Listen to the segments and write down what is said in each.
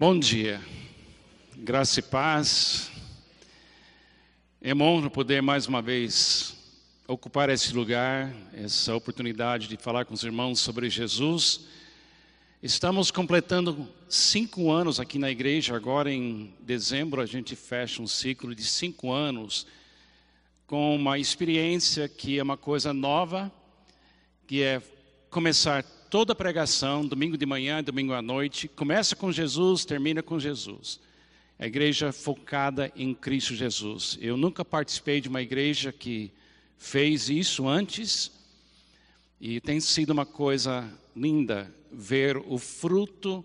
Bom dia, graça e paz. É bom poder mais uma vez ocupar esse lugar, essa oportunidade de falar com os irmãos sobre Jesus. Estamos completando cinco anos aqui na igreja, agora em dezembro a gente fecha um ciclo de cinco anos com uma experiência que é uma coisa nova, que é começar toda a pregação, domingo de manhã, domingo à noite, começa com Jesus, termina com Jesus. A igreja focada em Cristo Jesus. Eu nunca participei de uma igreja que fez isso antes, e tem sido uma coisa linda ver o fruto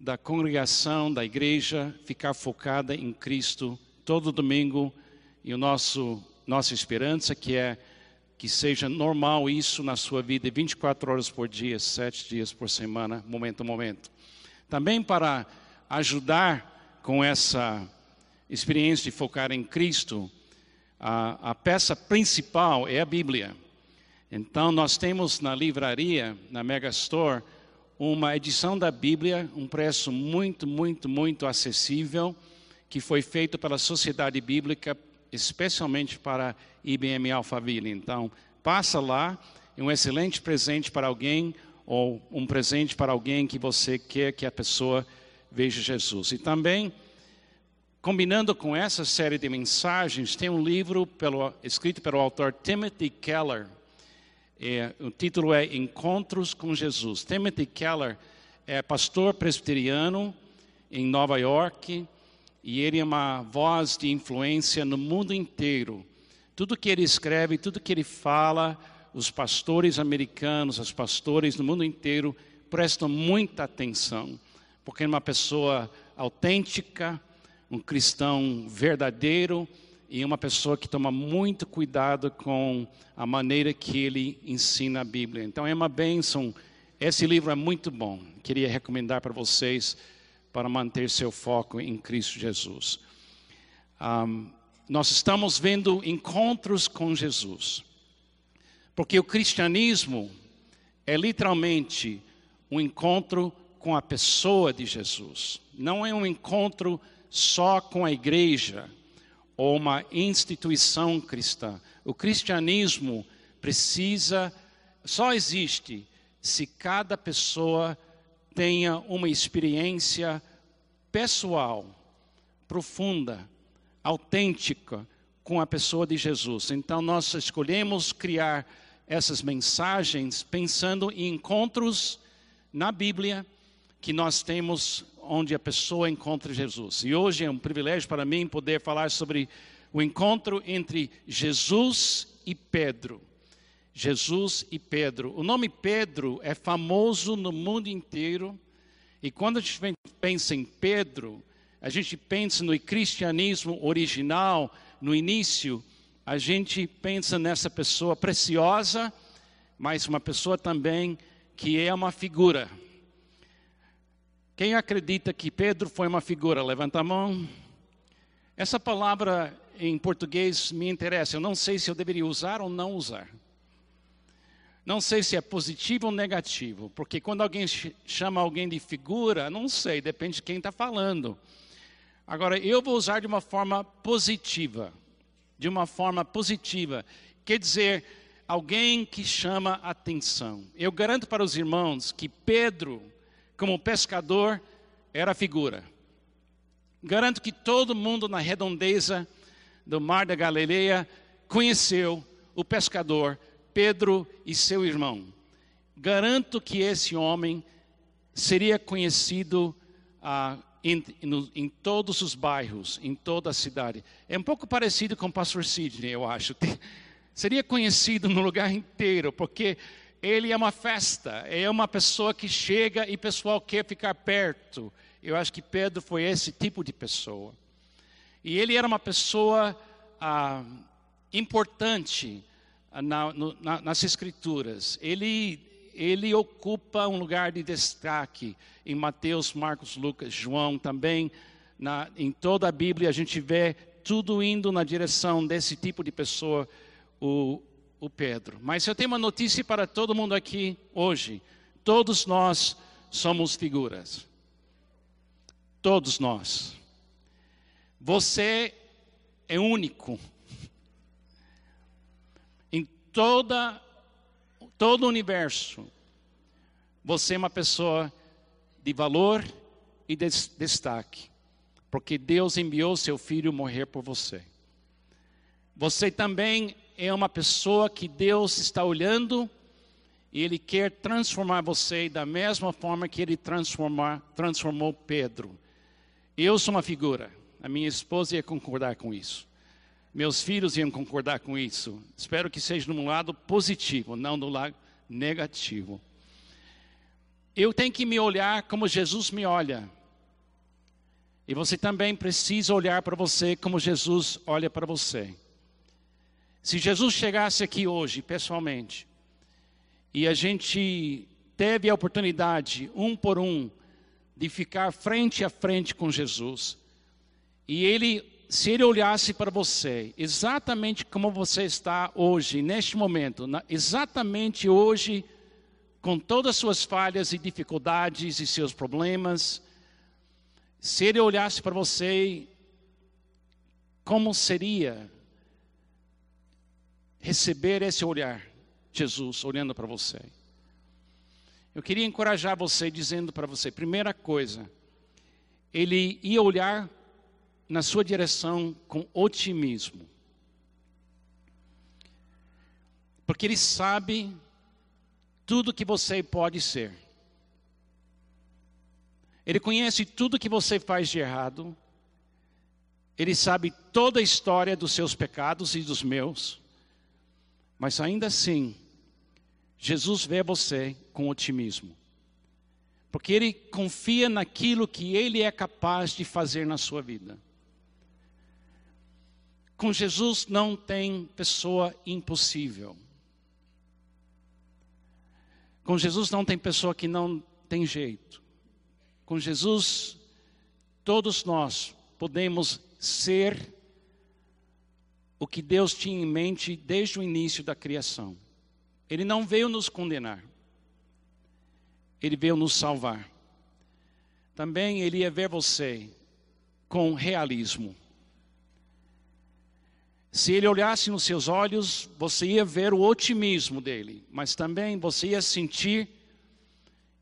da congregação, da igreja, ficar focada em Cristo todo domingo, e o nosso nossa esperança, que é que seja normal isso na sua vida, 24 horas por dia, 7 dias por semana, momento a momento. Também para ajudar com essa experiência de focar em Cristo, a, a peça principal é a Bíblia. Então, nós temos na livraria, na Megastore, uma edição da Bíblia, um preço muito, muito, muito acessível, que foi feito pela Sociedade Bíblica especialmente para IBM Alphaville. Então, passa lá, é um excelente presente para alguém ou um presente para alguém que você quer que a pessoa veja Jesus. E também, combinando com essa série de mensagens, tem um livro pelo, escrito pelo autor Timothy Keller. É, o título é Encontros com Jesus. Timothy Keller é pastor presbiteriano em Nova York e ele é uma voz de influência no mundo inteiro. Tudo que ele escreve, tudo que ele fala, os pastores americanos, os pastores no mundo inteiro prestam muita atenção, porque é uma pessoa autêntica, um cristão verdadeiro e uma pessoa que toma muito cuidado com a maneira que ele ensina a Bíblia. Então é uma bênção. Esse livro é muito bom. Queria recomendar para vocês para manter seu foco em Cristo Jesus. Um, nós estamos vendo encontros com Jesus, porque o cristianismo é literalmente um encontro com a pessoa de Jesus, não é um encontro só com a igreja ou uma instituição cristã. O cristianismo precisa, só existe se cada pessoa tenha uma experiência pessoal, profunda, autêntica com a pessoa de Jesus. Então nós escolhemos criar essas mensagens pensando em encontros na Bíblia que nós temos onde a pessoa encontra Jesus. E hoje é um privilégio para mim poder falar sobre o encontro entre Jesus e Pedro. Jesus e Pedro. O nome Pedro é famoso no mundo inteiro. E quando a gente pensa em Pedro, a gente pensa no cristianismo original, no início, a gente pensa nessa pessoa preciosa, mas uma pessoa também que é uma figura. Quem acredita que Pedro foi uma figura? Levanta a mão. Essa palavra em português me interessa. Eu não sei se eu deveria usar ou não usar. Não sei se é positivo ou negativo, porque quando alguém chama alguém de figura, não sei, depende de quem está falando. Agora, eu vou usar de uma forma positiva. De uma forma positiva. Quer dizer, alguém que chama atenção. Eu garanto para os irmãos que Pedro, como pescador, era figura. Garanto que todo mundo na redondeza do mar da Galileia conheceu o pescador Pedro e seu irmão. Garanto que esse homem seria conhecido ah, em, no, em, todos os bairros, em toda a cidade. É um pouco parecido com o pastor Sidney, eu acho. seria conhecido no lugar inteiro, porque ele é uma festa, é uma pessoa que chega e o pessoal quer ficar perto. Eu acho que Pedro foi esse tipo de pessoa. E ele era uma pessoa ah, importante na, no, na, nas Escrituras. Ele, ele ocupa um lugar de destaque em Mateus, Marcos, Lucas, João também. Na, em toda a Bíblia a gente vê tudo indo na direção desse tipo de pessoa, o, o Pedro. Mas eu tenho uma notícia para todo mundo aqui hoje. Todos nós somos figuras. Todos nós. Você é único. Toda, todo o universo, você é uma pessoa de valor e de destaque, porque Deus enviou seu filho morrer por você. Você também é uma pessoa que Deus está olhando e Ele quer transformar você da mesma forma que Ele transformou Pedro. Eu sou uma figura, a minha esposa ia concordar com isso. Meus filhos iam concordar com isso. Espero que seja no lado positivo, não no lado negativo. Eu tenho que me olhar como Jesus me olha. E você também precisa olhar para você como Jesus olha para você. Se Jesus chegasse aqui hoje, pessoalmente, e a gente teve a oportunidade, um por um, de ficar frente a frente com Jesus, e ele, se ele olhasse para você, exatamente como você está hoje, neste momento, exatamente hoje, com todas as suas falhas e dificuldades e seus problemas, se ele olhasse para você, como seria receber esse olhar, Jesus olhando para você. Eu queria encorajar você dizendo para você, primeira coisa, ele ia olhar na sua direção com otimismo. Porque ele sabe tudo que você pode ser. Ele conhece tudo que você faz de errado. Ele sabe toda a história dos seus pecados e dos meus. Mas ainda assim, Jesus vê você com otimismo. Porque ele confia naquilo que ele é capaz de fazer na sua vida. Com Jesus não tem pessoa impossível. Com Jesus não tem pessoa que não tem jeito. Com Jesus, todos nós podemos ser o que Deus tinha em mente desde o início da criação. Ele não veio nos condenar, ele veio nos salvar. Também ele ia ver você com realismo. Se ele olhasse nos seus olhos, você ia ver o otimismo dele, mas também você ia sentir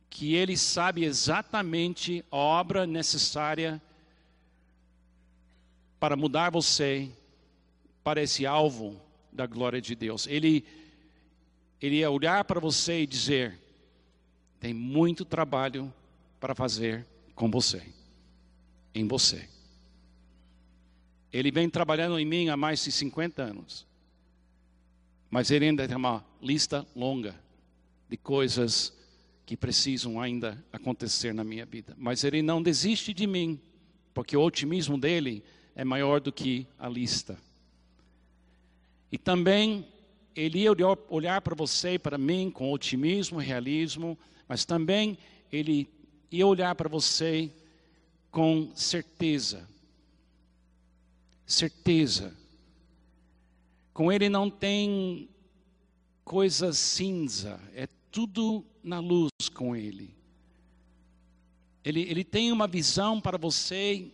que ele sabe exatamente a obra necessária para mudar você para esse alvo da glória de Deus. Ele, ele ia olhar para você e dizer: tem muito trabalho para fazer com você, em você. Ele vem trabalhando em mim há mais de 50 anos. Mas ele ainda tem uma lista longa de coisas que precisam ainda acontecer na minha vida. Mas ele não desiste de mim, porque o otimismo dele é maior do que a lista. E também ele ia olhar para você e para mim com otimismo, realismo, mas também ele ia olhar para você com certeza. Certeza. Com ele não tem coisa cinza, é tudo na luz com ele. Ele, ele tem uma visão para você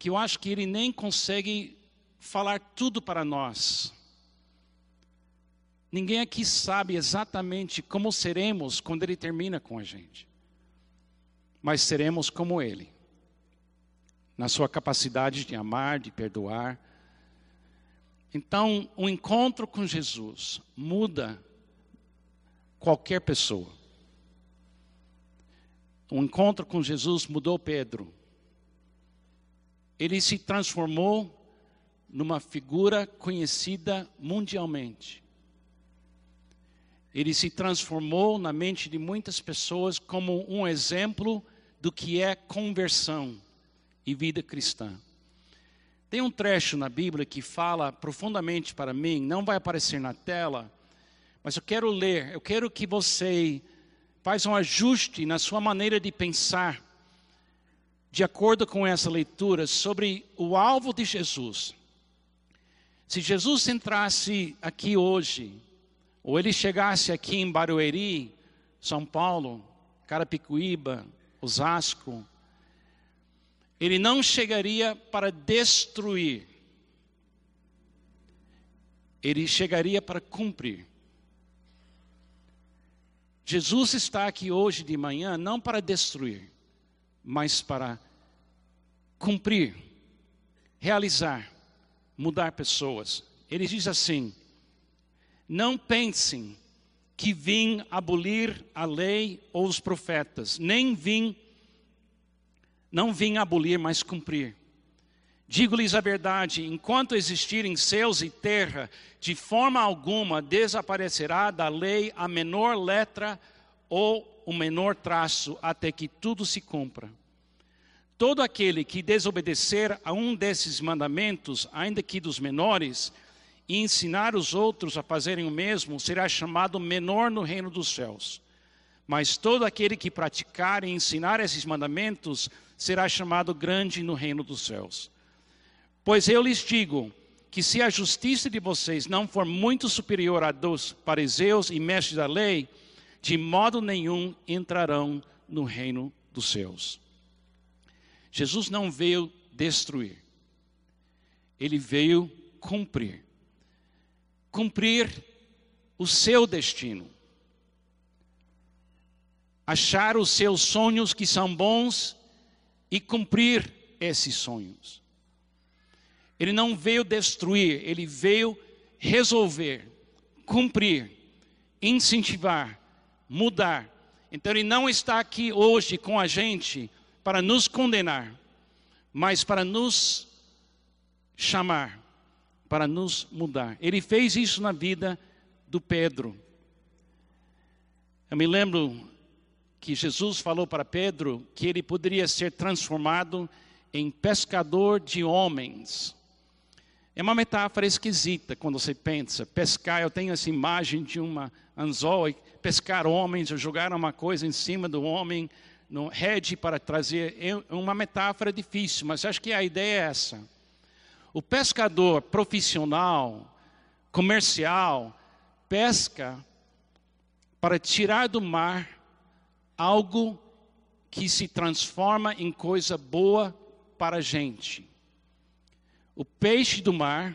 que eu acho que ele nem consegue falar tudo para nós. Ninguém aqui sabe exatamente como seremos quando Ele termina com a gente. Mas seremos como Ele, na sua capacidade de amar, de perdoar. Então, o encontro com Jesus muda qualquer pessoa. O encontro com Jesus mudou Pedro. Ele se transformou numa figura conhecida mundialmente. Ele se transformou na mente de muitas pessoas como um exemplo do que é conversão e vida cristã. Tem um trecho na Bíblia que fala profundamente para mim, não vai aparecer na tela, mas eu quero ler, eu quero que você faça um ajuste na sua maneira de pensar, de acordo com essa leitura, sobre o alvo de Jesus. Se Jesus entrasse aqui hoje, ou ele chegasse aqui em Barueri, São Paulo, Carapicuíba, Osasco, Ele não chegaria para destruir. Ele chegaria para cumprir. Jesus está aqui hoje de manhã não para destruir, mas para cumprir, realizar, mudar pessoas. Ele diz assim: Não pensem que vim abolir a lei ou os profetas, nem vim não vim abolir, mas cumprir. Digo-lhes a verdade: enquanto existirem céus e terra, de forma alguma desaparecerá da lei a menor letra ou o menor traço, até que tudo se cumpra. Todo aquele que desobedecer a um desses mandamentos, ainda que dos menores, e ensinar os outros a fazerem o mesmo, será chamado menor no reino dos céus. Mas todo aquele que praticar e ensinar esses mandamentos será chamado grande no reino dos céus. Pois eu lhes digo que se a justiça de vocês não for muito superior à dos fariseus e mestres da lei, de modo nenhum entrarão no reino dos céus. Jesus não veio destruir, ele veio cumprir cumprir o seu destino, achar os seus sonhos que são bons e cumprir esses sonhos. Ele não veio destruir, ele veio resolver, cumprir, incentivar, mudar. Então ele não está aqui hoje com a gente para nos condenar, mas para nos chamar, para nos mudar. Ele fez isso na vida do Pedro. Eu me lembro que Jesus falou para Pedro que ele poderia ser transformado em pescador de homens. É uma metáfora esquisita quando você pensa. Pescar, eu tenho essa imagem de uma anzol pescar homens, jogar uma coisa em cima do homem, no rede para trazer. É uma metáfora difícil, mas acho que a ideia é essa. O pescador profissional, comercial, pesca para tirar do mar algo que se transforma em coisa boa para a gente. O peixe do mar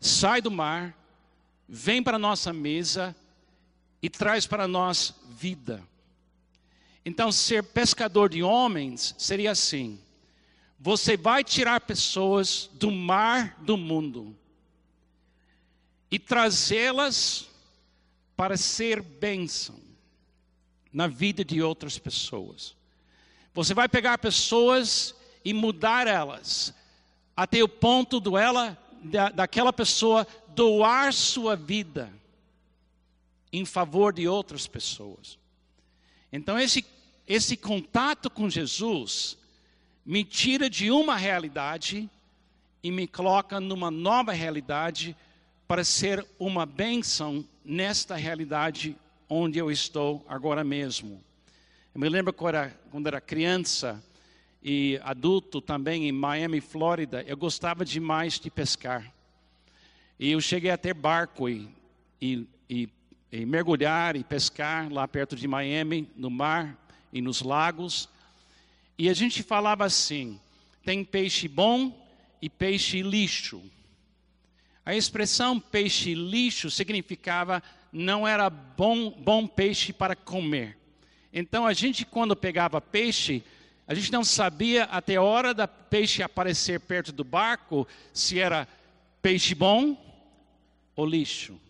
sai do mar, vem para a nossa mesa e traz para nós vida. Então, ser pescador de homens seria assim: você vai tirar pessoas do mar do mundo e trazê-las para ser bênção na vida de outras pessoas. Você vai pegar pessoas e mudar elas até o ponto do ela, da, daquela pessoa doar sua vida em favor de outras pessoas. Então, esse, esse contato com Jesus me tira de uma realidade e me coloca numa nova realidade para ser uma bênção nesta realidade onde eu estou agora mesmo. Eu me lembro quando era, quando era criança, e adulto também em Miami, Flórida, eu gostava demais de pescar. E eu cheguei a ter barco e, e, e, e mergulhar e pescar lá perto de Miami, no mar e nos lagos. E a gente falava assim: tem peixe bom e peixe lixo. A expressão peixe lixo significava não era bom, bom peixe para comer. Então a gente, quando pegava peixe, a gente não sabia até a hora da peixe aparecer perto do barco se era peixe bom ou lixo.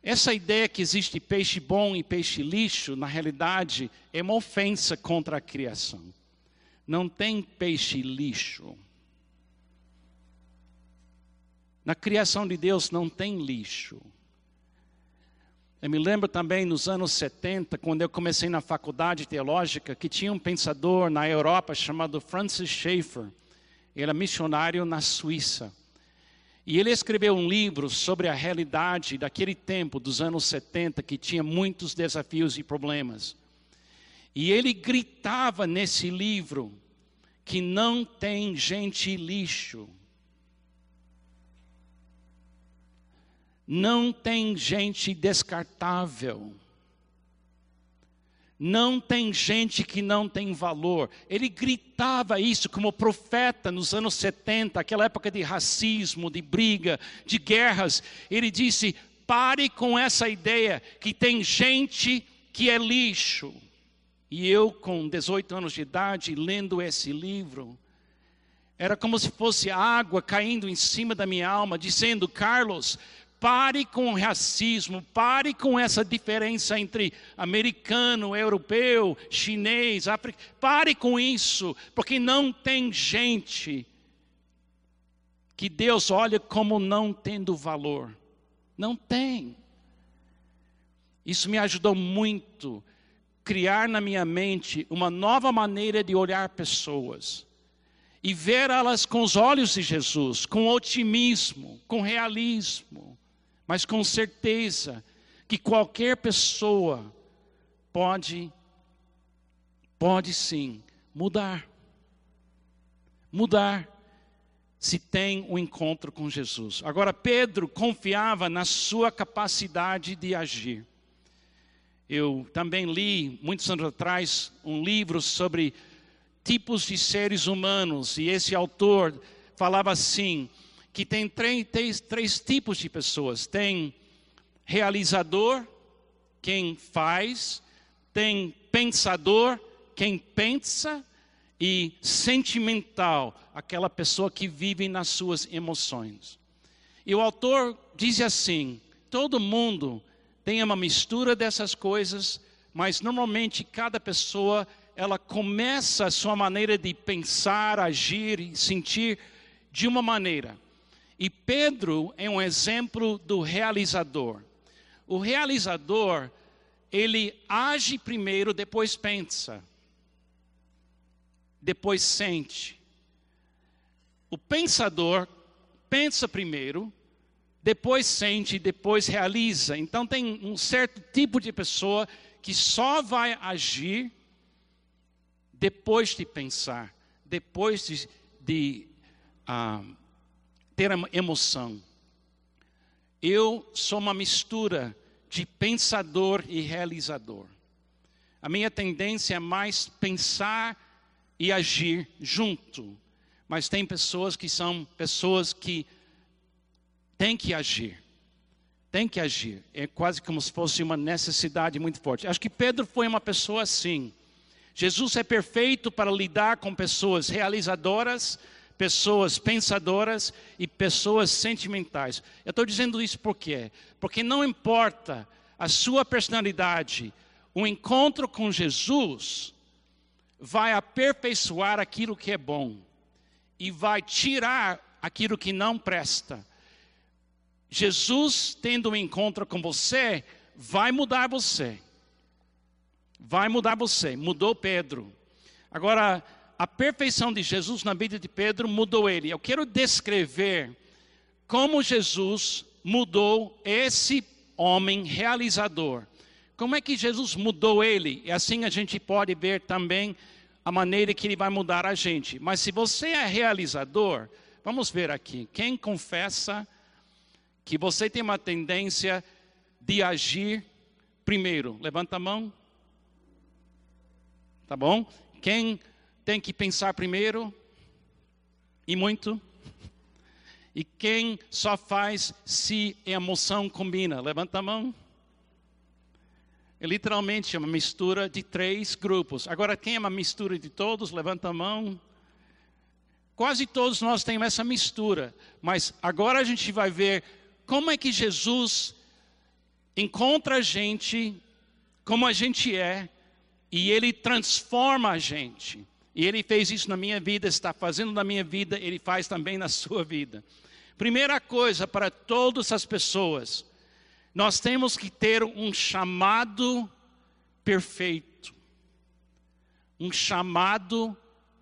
Essa ideia que existe peixe bom e peixe lixo, na realidade, é uma ofensa contra a criação. Não tem peixe lixo. Na criação de Deus não tem lixo. Eu me lembro também nos anos 70, quando eu comecei na faculdade teológica, que tinha um pensador na Europa chamado Francis Schaeffer. Ele era missionário na Suíça. E ele escreveu um livro sobre a realidade daquele tempo, dos anos 70, que tinha muitos desafios e problemas. E ele gritava nesse livro que não tem gente lixo, Não tem gente descartável. Não tem gente que não tem valor. Ele gritava isso como profeta nos anos 70, aquela época de racismo, de briga, de guerras. Ele disse: pare com essa ideia que tem gente que é lixo. E eu, com 18 anos de idade, lendo esse livro, era como se fosse água caindo em cima da minha alma, dizendo: Carlos, Pare com o racismo, pare com essa diferença entre americano, europeu, chinês, africano. Pare com isso, porque não tem gente que Deus olha como não tendo valor. Não tem. Isso me ajudou muito criar na minha mente uma nova maneira de olhar pessoas e ver elas com os olhos de Jesus, com otimismo, com realismo mas com certeza que qualquer pessoa pode, pode sim mudar. Mudar se tem um encontro com Jesus. Agora, Pedro confiava na sua capacidade de agir. Eu também li, muitos anos atrás, um livro sobre tipos de seres humanos, e esse autor falava assim: que tem três, três, três tipos de pessoas: tem realizador, quem faz, tem pensador, quem pensa, e sentimental, aquela pessoa que vive nas suas emoções. E o autor diz assim: todo mundo tem uma mistura dessas coisas, mas normalmente cada pessoa ela começa a sua maneira de pensar, agir e sentir de uma maneira. E Pedro é um exemplo do realizador. O realizador, ele age primeiro, depois pensa, depois sente. O pensador pensa primeiro, depois sente, depois realiza. Então tem um certo tipo de pessoa que só vai agir depois de pensar, depois de, de ah, ter emoção. Eu sou uma mistura de pensador e realizador. A minha tendência é mais pensar e agir junto. Mas tem pessoas que são pessoas que têm que agir. Tem que agir. É quase como se fosse uma necessidade muito forte. Acho que Pedro foi uma pessoa assim. Jesus é perfeito para lidar com pessoas realizadoras, pessoas pensadoras e pessoas sentimentais. Eu estou dizendo isso por quê? Porque não importa a sua personalidade, o encontro com Jesus vai aperfeiçoar aquilo que é bom e vai tirar aquilo que não presta. Jesus, tendo um encontro com você, vai mudar você. Vai mudar você. Mudou Pedro. Agora, a perfeição de Jesus na vida de Pedro mudou ele. Eu quero descrever como Jesus mudou esse homem realizador. Como é que Jesus mudou ele? E assim a gente pode ver também a maneira que ele vai mudar a gente. Mas se você é realizador, vamos ver aqui. Quem confessa que você tem uma tendência de agir primeiro? Levanta a mão. Tá bom? Quem tem que pensar primeiro e muito. E quem só faz se emoção combina? Levanta a mão. É literalmente uma mistura de três grupos. Agora, quem é uma mistura de todos? Levanta a mão. Quase todos nós temos essa mistura. Mas agora a gente vai ver como é que Jesus encontra a gente como a gente é e ele transforma a gente. E ele fez isso na minha vida, está fazendo na minha vida, ele faz também na sua vida. Primeira coisa para todas as pessoas, nós temos que ter um chamado perfeito. Um chamado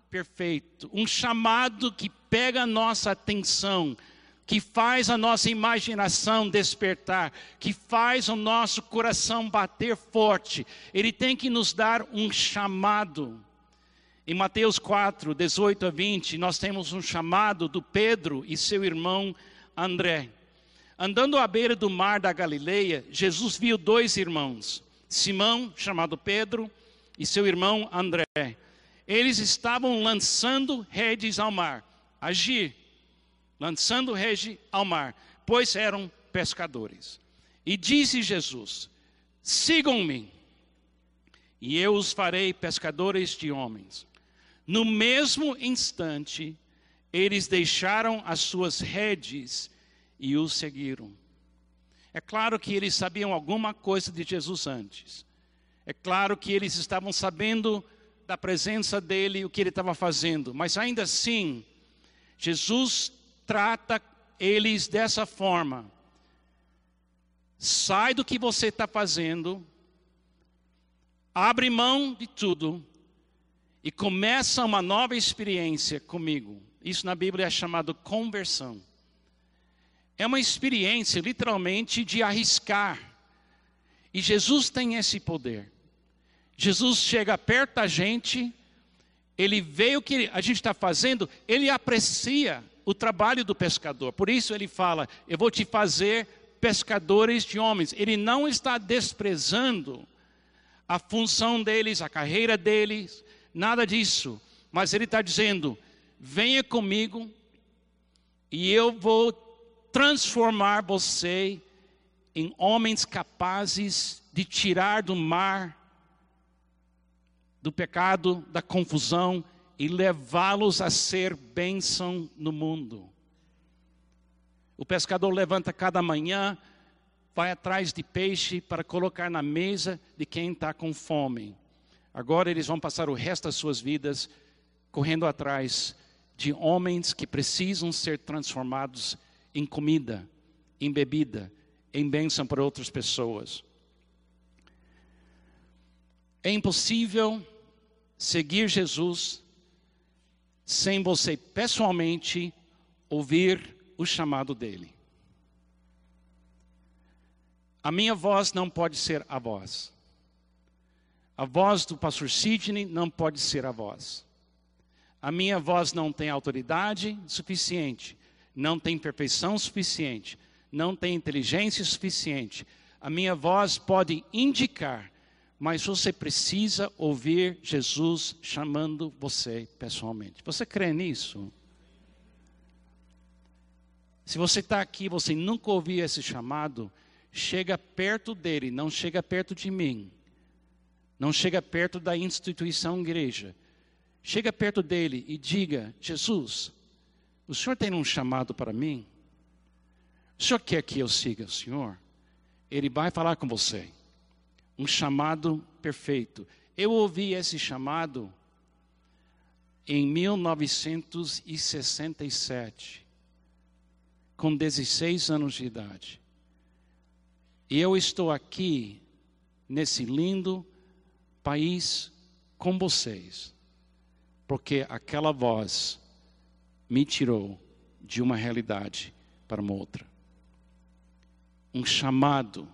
perfeito. Um chamado que pega a nossa atenção, que faz a nossa imaginação despertar, que faz o nosso coração bater forte. Ele tem que nos dar um chamado. Em Mateus 4, 18 a 20, nós temos um chamado do Pedro e seu irmão André. Andando à beira do mar da Galileia, Jesus viu dois irmãos, Simão, chamado Pedro, e seu irmão André. Eles estavam lançando redes ao mar. Agir, lançando rede ao mar, pois eram pescadores. E disse Jesus: Sigam-me, e eu os farei pescadores de homens. No mesmo instante, eles deixaram as suas redes e o seguiram. É claro que eles sabiam alguma coisa de Jesus antes. É claro que eles estavam sabendo da presença dele, o que ele estava fazendo, mas ainda assim, Jesus trata eles dessa forma. Sai do que você está fazendo, abre mão de tudo e começa uma nova experiência comigo. Isso na Bíblia é chamado conversão. É uma experiência, literalmente, de arriscar. E Jesus tem esse poder. Jesus chega perto da gente, ele vê o que a gente está fazendo, ele aprecia o trabalho do pescador. Por isso ele fala: Eu vou te fazer pescadores de homens. Ele não está desprezando a função deles, a carreira deles, nada disso. Mas ele está dizendo: venha comigo e eu vou transformar você em homens capazes de tirar do mar, do pecado, da confusão e levá-los a ser bênção no mundo. O pescador levanta cada manhã, vai atrás de peixe para colocar na mesa de quem está com fome. Agora eles vão passar o resto das suas vidas correndo atrás de homens que precisam ser transformados em comida, em bebida, em bênção para outras pessoas. É impossível seguir Jesus sem você pessoalmente ouvir o chamado dele. A minha voz não pode ser a voz. A voz do pastor Sidney não pode ser a voz. A minha voz não tem autoridade suficiente, não tem perfeição suficiente, não tem inteligência suficiente. A minha voz pode indicar, mas você precisa ouvir Jesus chamando você pessoalmente. Você crê nisso? Se você está aqui, você nunca ouviu esse chamado, chega perto dele, não chega perto de mim, não chega perto da instituição igreja. Chega perto dele e diga: Jesus, o Senhor tem um chamado para mim? O Senhor quer que eu siga o Senhor? Ele vai falar com você. Um chamado perfeito. Eu ouvi esse chamado em 1967 com 16 anos de idade. E eu estou aqui, nesse lindo país, com vocês, porque aquela voz me tirou de uma realidade para uma outra. Um chamado.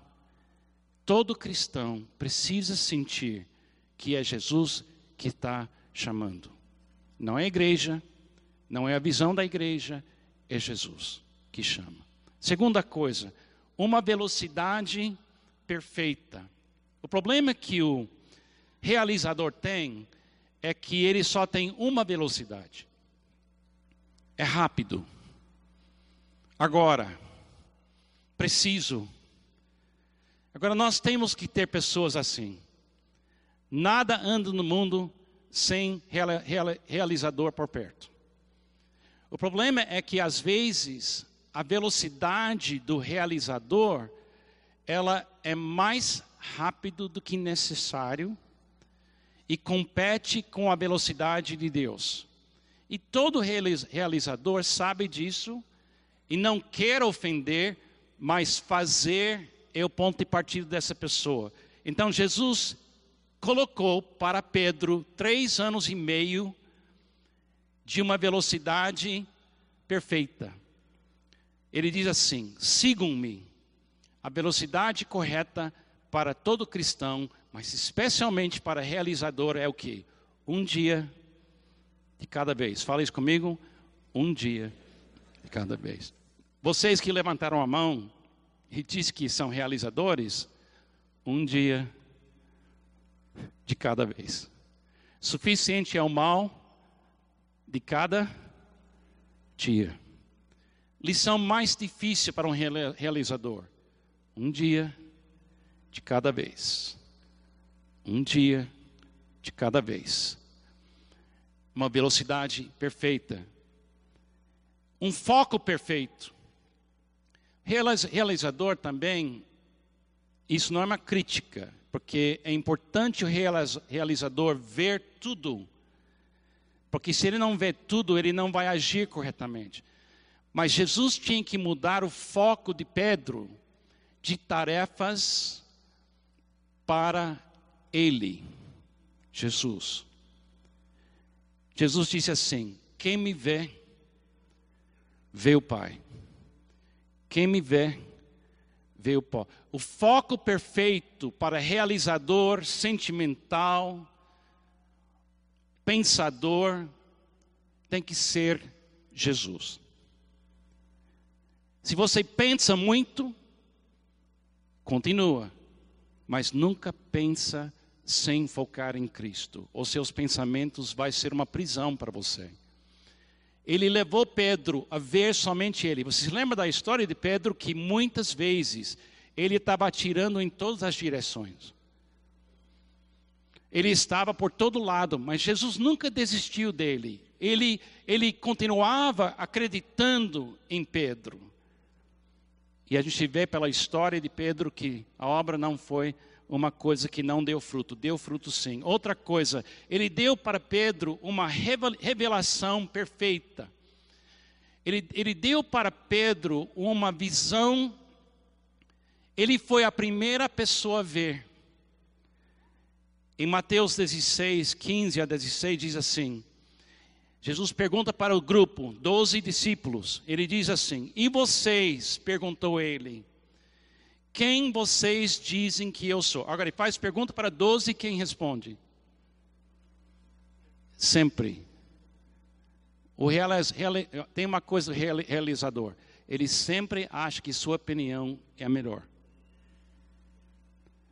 Todo cristão precisa sentir que é Jesus que está chamando. Não é a igreja, não é a visão da igreja, é Jesus que chama. Segunda coisa, uma velocidade perfeita. O problema que o realizador tem é que ele só tem uma velocidade. É rápido. Agora, preciso. Agora nós temos que ter pessoas assim. Nada anda no mundo sem realizador por perto. O problema é que às vezes a velocidade do realizador, ela é mais rápido do que necessário e compete com a velocidade de Deus. E todo realizador sabe disso e não quer ofender, mas fazer é o ponto de partida dessa pessoa. Então Jesus colocou para Pedro três anos e meio de uma velocidade perfeita. Ele diz assim: sigam-me. A velocidade correta para todo cristão, mas especialmente para realizador, é o que? Um dia de cada vez. Fala isso comigo. Um dia de cada vez. Vocês que levantaram a mão e dizem que são realizadores, um dia de cada vez. Suficiente é o mal de cada dia. Lição mais difícil para um realizador: um dia de cada vez. Um dia de cada vez. Uma velocidade perfeita. Um foco perfeito. Realizador também, isso não é uma crítica, porque é importante o realizador ver tudo. Porque se ele não vê tudo, ele não vai agir corretamente. Mas Jesus tinha que mudar o foco de Pedro de tarefas para ele, Jesus. Jesus disse assim: Quem me vê, vê o Pai. Quem me vê, vê o Pai. O foco perfeito para realizador sentimental, pensador, tem que ser Jesus. Se você pensa muito, continua, mas nunca pensa sem focar em Cristo. Os seus pensamentos vai ser uma prisão para você. Ele levou Pedro a ver somente ele. Você se lembra da história de Pedro que muitas vezes ele estava atirando em todas as direções. Ele estava por todo lado, mas Jesus nunca desistiu dele. Ele, ele continuava acreditando em Pedro. E a gente vê pela história de Pedro que a obra não foi uma coisa que não deu fruto, deu fruto sim. Outra coisa, ele deu para Pedro uma revelação perfeita. Ele, ele deu para Pedro uma visão, ele foi a primeira pessoa a ver. Em Mateus 16, 15 a 16, diz assim: Jesus pergunta para o grupo, doze discípulos, ele diz assim: E vocês? perguntou ele. Quem vocês dizem que eu sou? Agora ele faz pergunta para doze, quem responde? Sempre. O realiz, reali, tem uma coisa realizador. Ele sempre acha que sua opinião é a melhor.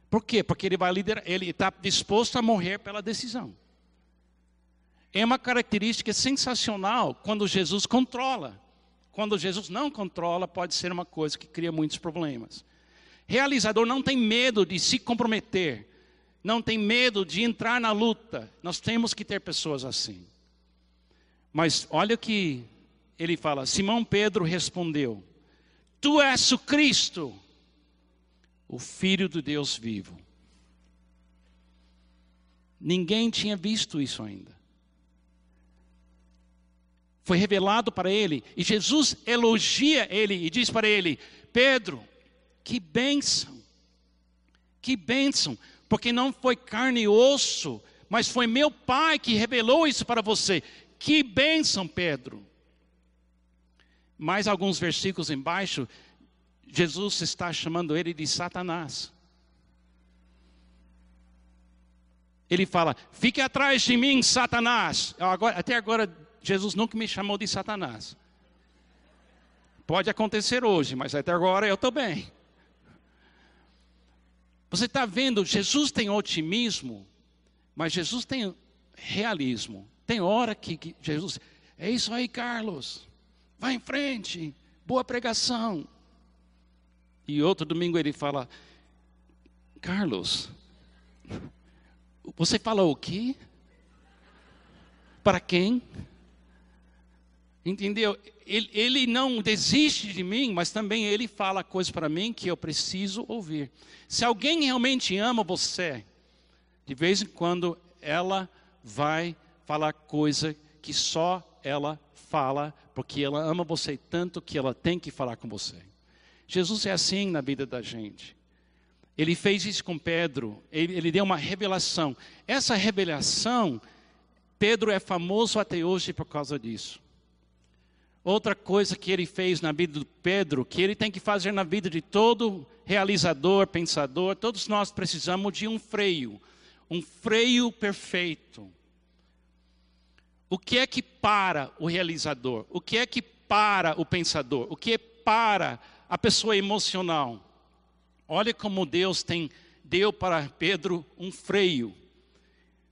Por quê? Porque ele vai liderar, ele está disposto a morrer pela decisão. É uma característica sensacional quando Jesus controla. Quando Jesus não controla, pode ser uma coisa que cria muitos problemas. Realizador não tem medo de se comprometer, não tem medo de entrar na luta. Nós temos que ter pessoas assim. Mas olha o que ele fala: Simão Pedro respondeu: Tu és o Cristo, o Filho do Deus vivo. Ninguém tinha visto isso ainda foi revelado para ele, e Jesus elogia ele e diz para ele: Pedro, que bênção, que bênção, porque não foi carne e osso, mas foi meu Pai que revelou isso para você. Que bênção, Pedro. Mais alguns versículos embaixo, Jesus está chamando ele de Satanás. Ele fala: Fique atrás de mim, Satanás. Agora, até agora Jesus nunca me chamou de Satanás. Pode acontecer hoje, mas até agora eu estou bem. Você está vendo, Jesus tem otimismo, mas Jesus tem realismo. Tem hora que, que Jesus, é isso aí, Carlos, vai em frente, boa pregação. E outro domingo ele fala, Carlos, você fala o quê? Para quem? Entendeu? Ele, ele, não desiste de mim, mas também ele fala coisas para mim que eu preciso ouvir. Se alguém realmente ama você, de vez em quando ela vai falar coisa que só ela fala, porque ela ama você tanto que ela tem que falar com você. Jesus é assim na vida da gente. Ele fez isso com Pedro, ele, ele deu uma revelação. Essa revelação, Pedro é famoso até hoje por causa disso. Outra coisa que ele fez na vida de Pedro, que ele tem que fazer na vida de todo realizador, pensador, todos nós precisamos de um freio, um freio perfeito. O que é que para o realizador? O que é que para o pensador? O que é para a pessoa emocional? Olha como Deus tem deu para Pedro um freio.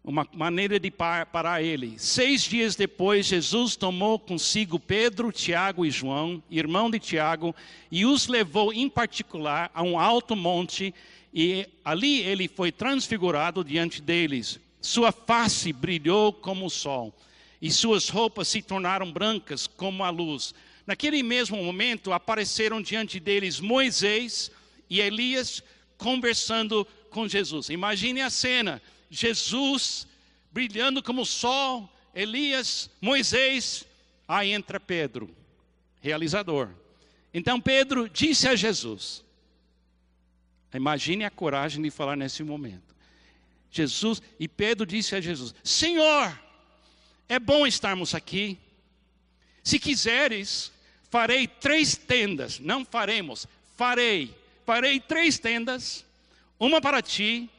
Uma maneira de parar ele. Seis dias depois, Jesus tomou consigo Pedro, Tiago e João, irmão de Tiago, e os levou em particular a um alto monte, e ali ele foi transfigurado diante deles. Sua face brilhou como o sol, e suas roupas se tornaram brancas como a luz. Naquele mesmo momento, apareceram diante deles Moisés e Elias conversando com Jesus. Imagine a cena Jesus brilhando como o sol, Elias, Moisés, aí entra Pedro, realizador. Então Pedro disse a Jesus: Imagine a coragem de falar nesse momento. Jesus, e Pedro disse a Jesus: Senhor, é bom estarmos aqui. Se quiseres, farei três tendas. Não faremos, farei. Farei três tendas: uma para ti,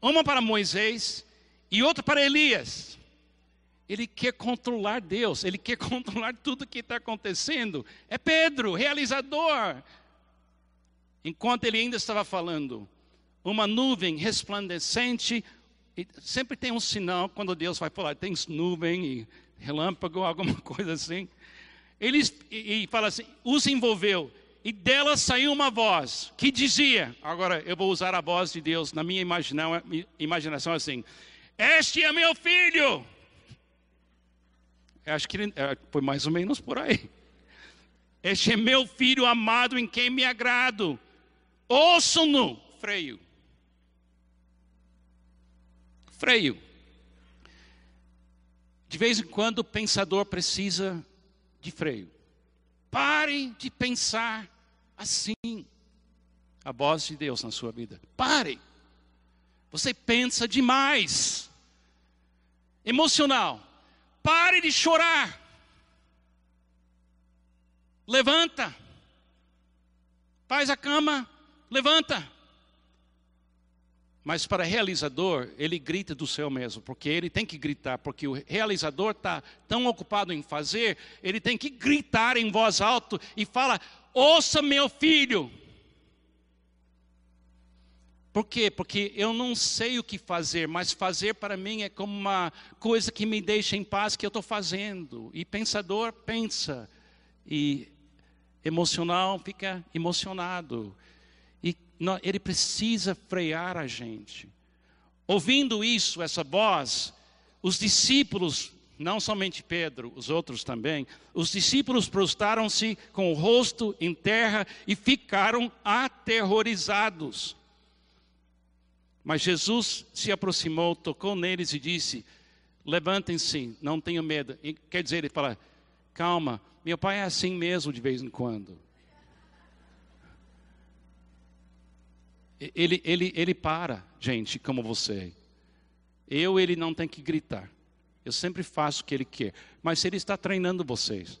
uma para Moisés e outra para Elias. Ele quer controlar Deus, ele quer controlar tudo que está acontecendo. É Pedro, realizador. Enquanto ele ainda estava falando, uma nuvem resplandecente, sempre tem um sinal quando Deus vai falar, tem nuvem e relâmpago, alguma coisa assim. Ele e fala assim, os envolveu e dela saiu uma voz que dizia: agora eu vou usar a voz de Deus na minha imaginação assim: Este é meu filho. Acho que é, foi mais ou menos por aí. Este é meu filho amado em quem me agrado. Ouçam-no. Freio. Freio. De vez em quando o pensador precisa de freio. Pare de pensar assim a voz de Deus na sua vida. Pare. Você pensa demais. Emocional. Pare de chorar. Levanta. Faz a cama. Levanta. Mas para realizador, ele grita do céu mesmo, porque ele tem que gritar, porque o realizador está tão ocupado em fazer, ele tem que gritar em voz alta e fala: ouça meu filho. Por quê? Porque eu não sei o que fazer, mas fazer para mim é como uma coisa que me deixa em paz que eu estou fazendo. E pensador pensa, e emocional fica emocionado. E ele precisa frear a gente. Ouvindo isso, essa voz, os discípulos não somente Pedro, os outros também, os discípulos prostraram-se com o rosto em terra e ficaram aterrorizados. Mas Jesus se aproximou, tocou neles e disse: Levantem-se, não tenham medo. E, quer dizer, ele fala: Calma, meu pai é assim mesmo de vez em quando. Ele, ele, ele para, gente, como você. Eu, ele não tem que gritar. Eu sempre faço o que ele quer. Mas ele está treinando vocês.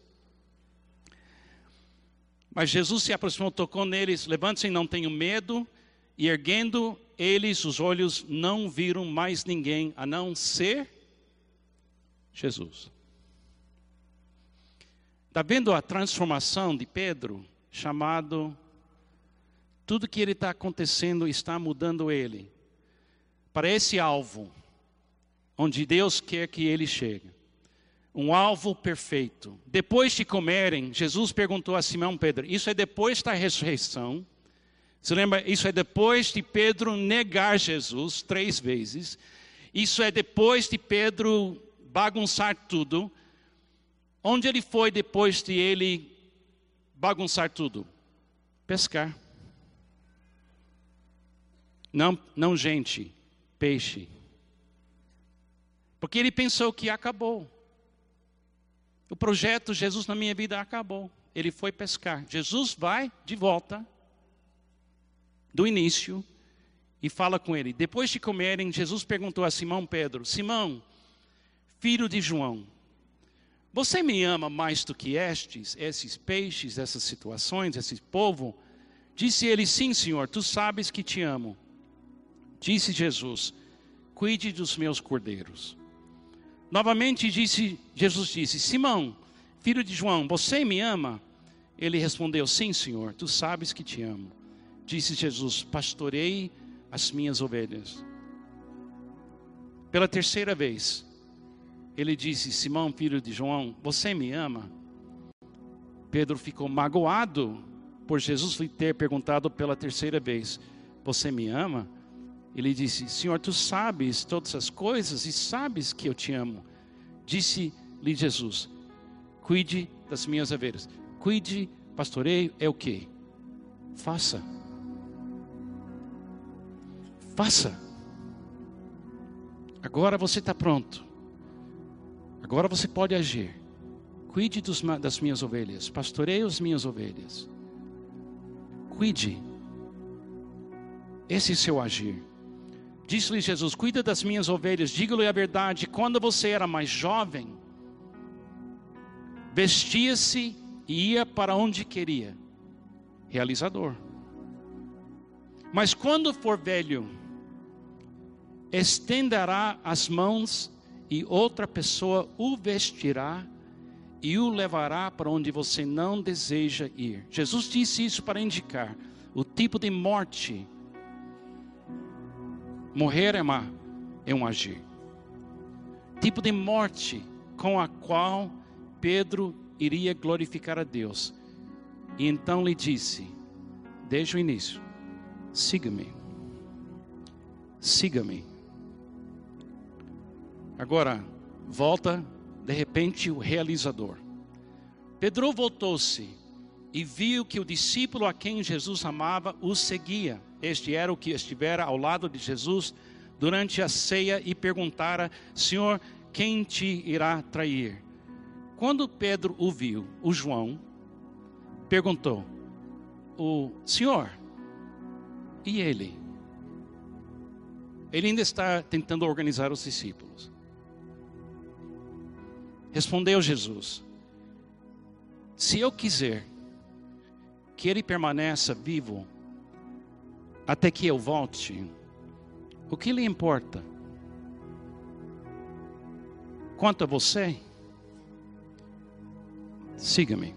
Mas Jesus se aproximou, tocou neles, levante-se, não tenham medo. E erguendo eles os olhos, não viram mais ninguém a não ser Jesus. Está vendo a transformação de Pedro, chamado. Tudo que ele está acontecendo está mudando ele para esse alvo onde Deus quer que ele chegue. Um alvo perfeito. Depois de comerem, Jesus perguntou a Simão Pedro: Isso é depois da ressurreição? Você lembra? Isso é depois de Pedro negar Jesus três vezes. Isso é depois de Pedro bagunçar tudo. Onde ele foi depois de ele bagunçar tudo? Pescar. Não, não gente, peixe. Porque ele pensou que acabou. O projeto Jesus na minha vida acabou. Ele foi pescar. Jesus vai de volta do início e fala com ele. Depois de comerem, Jesus perguntou a Simão Pedro: Simão, filho de João, você me ama mais do que estes, esses peixes, essas situações, esse povo? Disse ele: Sim, Senhor, tu sabes que te amo. Disse Jesus: Cuide dos meus cordeiros. Novamente disse, Jesus disse: Simão, filho de João, você me ama? Ele respondeu: Sim, Senhor, tu sabes que te amo. Disse Jesus: Pastorei as minhas ovelhas. pela terceira vez, ele disse: Simão, filho de João, você me ama? Pedro ficou magoado por Jesus lhe ter perguntado pela terceira vez: Você me ama? Ele disse: Senhor, tu sabes todas as coisas e sabes que eu te amo. Disse-lhe Jesus: Cuide das minhas ovelhas. Cuide, pastoreio é o que? Faça. Faça. Agora você está pronto. Agora você pode agir. Cuide dos, das minhas ovelhas. Pastoreie as minhas ovelhas. Cuide. Esse é o seu agir. Disse-lhe Jesus: Cuida das minhas ovelhas. Diga-lhe a verdade. Quando você era mais jovem, vestia-se e ia para onde queria. Realizador. Mas quando for velho, estenderá as mãos e outra pessoa o vestirá e o levará para onde você não deseja ir. Jesus disse isso para indicar o tipo de morte. Morrer é, uma, é um agir. Tipo de morte com a qual Pedro iria glorificar a Deus. E então lhe disse, desde o início: siga-me. Siga-me. Agora, volta de repente o realizador. Pedro voltou-se e viu que o discípulo a quem Jesus amava o seguia. Este era o que estivera ao lado de Jesus durante a ceia e perguntara: Senhor, quem te irá trair? Quando Pedro o viu, o João perguntou: O Senhor, e ele? Ele ainda está tentando organizar os discípulos. Respondeu Jesus: Se eu quiser que ele permaneça vivo até que eu volte, o que lhe importa? Quanto a você, siga-me.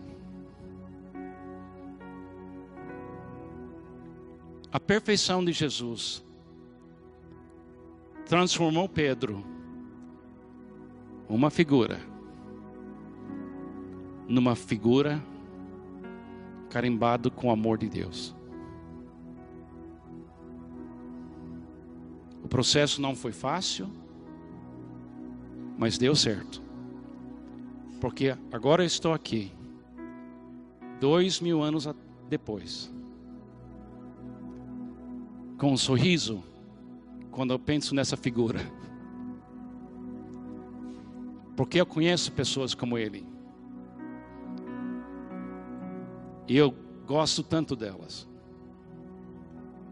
A perfeição de Jesus transformou Pedro uma figura numa figura carimbado com o amor de Deus. O processo não foi fácil, mas deu certo. Porque agora eu estou aqui, dois mil anos depois, com um sorriso, quando eu penso nessa figura. Porque eu conheço pessoas como ele. E eu gosto tanto delas.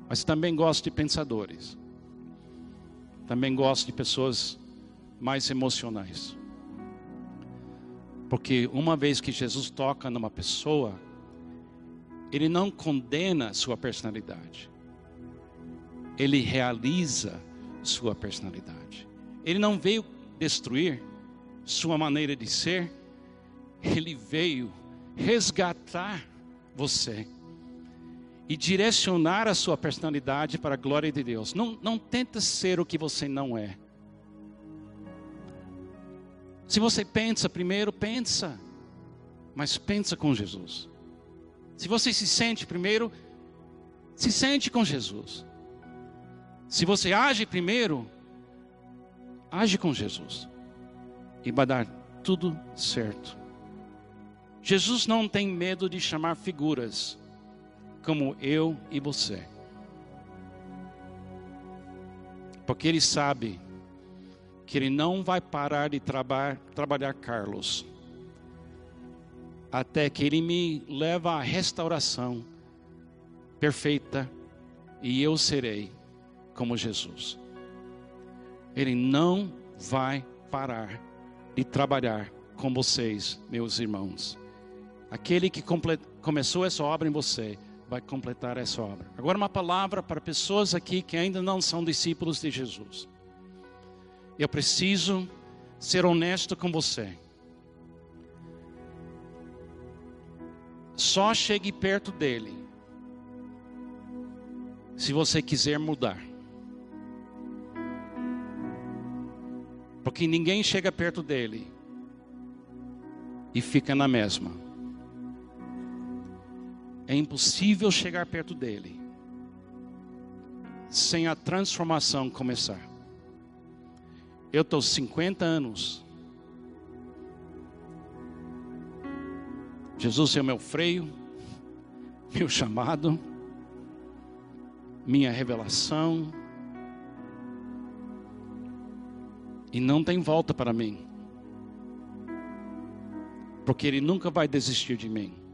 Mas também gosto de pensadores. Também gosto de pessoas mais emocionais. Porque uma vez que Jesus toca numa pessoa, ele não condena sua personalidade. Ele realiza sua personalidade. Ele não veio destruir sua maneira de ser, ele veio resgatar você e direcionar a sua personalidade para a glória de Deus. Não, não tenta ser o que você não é. Se você pensa primeiro, pensa, mas pensa com Jesus. Se você se sente primeiro, se sente com Jesus. Se você age primeiro, age com Jesus. E vai dar tudo certo. Jesus não tem medo de chamar figuras como eu e você. Porque ele sabe que ele não vai parar de traba trabalhar Carlos até que ele me leva à restauração perfeita e eu serei como Jesus. Ele não vai parar de trabalhar com vocês, meus irmãos. Aquele que começou essa obra em você vai completar essa obra. Agora, uma palavra para pessoas aqui que ainda não são discípulos de Jesus. Eu preciso ser honesto com você. Só chegue perto dele se você quiser mudar. Porque ninguém chega perto dele e fica na mesma. É impossível chegar perto dele sem a transformação começar. Eu estou 50 anos. Jesus é o meu freio, meu chamado, minha revelação. E não tem volta para mim. Porque Ele nunca vai desistir de mim.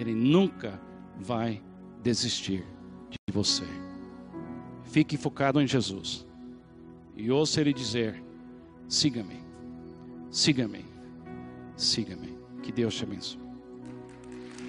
Ele nunca vai desistir de você. Fique focado em Jesus. E ouça Ele dizer: siga-me, siga-me, siga-me. Que Deus te abençoe.